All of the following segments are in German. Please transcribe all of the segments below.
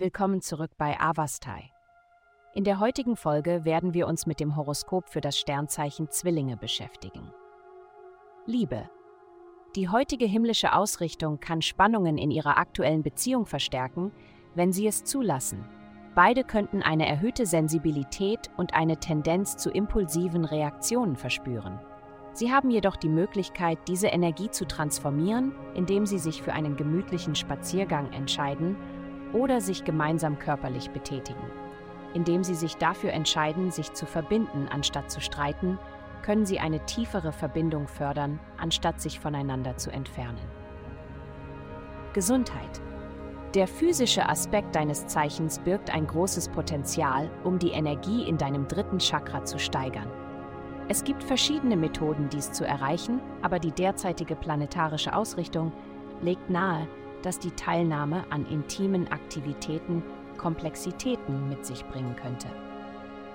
Willkommen zurück bei Avastai. In der heutigen Folge werden wir uns mit dem Horoskop für das Sternzeichen Zwillinge beschäftigen. Liebe. Die heutige himmlische Ausrichtung kann Spannungen in ihrer aktuellen Beziehung verstärken, wenn sie es zulassen. Beide könnten eine erhöhte Sensibilität und eine Tendenz zu impulsiven Reaktionen verspüren. Sie haben jedoch die Möglichkeit, diese Energie zu transformieren, indem sie sich für einen gemütlichen Spaziergang entscheiden oder sich gemeinsam körperlich betätigen. Indem sie sich dafür entscheiden, sich zu verbinden, anstatt zu streiten, können sie eine tiefere Verbindung fördern, anstatt sich voneinander zu entfernen. Gesundheit. Der physische Aspekt deines Zeichens birgt ein großes Potenzial, um die Energie in deinem dritten Chakra zu steigern. Es gibt verschiedene Methoden, dies zu erreichen, aber die derzeitige planetarische Ausrichtung legt nahe, dass die Teilnahme an intimen Aktivitäten Komplexitäten mit sich bringen könnte.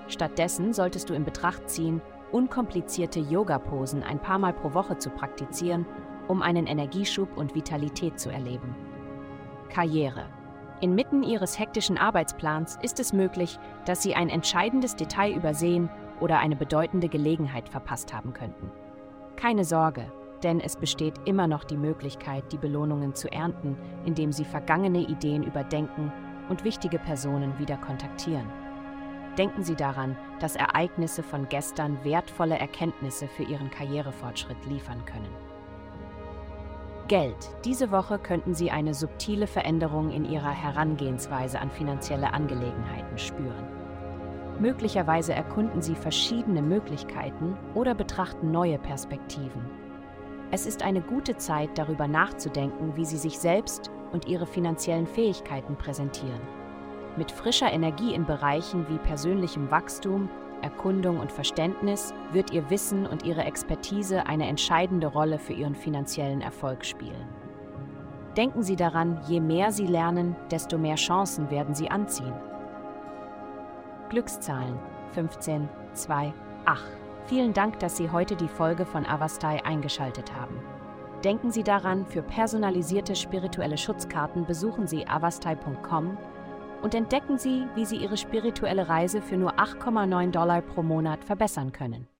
Stattdessen solltest du in Betracht ziehen, unkomplizierte Yoga-Posen ein paar Mal pro Woche zu praktizieren, um einen Energieschub und Vitalität zu erleben. Karriere. Inmitten ihres hektischen Arbeitsplans ist es möglich, dass Sie ein entscheidendes Detail übersehen oder eine bedeutende Gelegenheit verpasst haben könnten. Keine Sorge, denn es besteht immer noch die Möglichkeit, die Belohnungen zu ernten, indem Sie vergangene Ideen überdenken und wichtige Personen wieder kontaktieren. Denken Sie daran, dass Ereignisse von gestern wertvolle Erkenntnisse für Ihren Karrierefortschritt liefern können. Geld. Diese Woche könnten Sie eine subtile Veränderung in Ihrer Herangehensweise an finanzielle Angelegenheiten spüren. Möglicherweise erkunden Sie verschiedene Möglichkeiten oder betrachten neue Perspektiven. Es ist eine gute Zeit, darüber nachzudenken, wie Sie sich selbst und ihre finanziellen Fähigkeiten präsentieren. Mit frischer Energie in Bereichen wie persönlichem Wachstum, Erkundung und Verständnis wird Ihr Wissen und Ihre Expertise eine entscheidende Rolle für Ihren finanziellen Erfolg spielen. Denken Sie daran, je mehr Sie lernen, desto mehr Chancen werden Sie anziehen. Glückszahlen 15, 2, 8. Vielen Dank, dass Sie heute die Folge von Avastai eingeschaltet haben. Denken Sie daran, für personalisierte spirituelle Schutzkarten besuchen Sie avastai.com und entdecken Sie, wie Sie Ihre spirituelle Reise für nur 8,9 Dollar pro Monat verbessern können.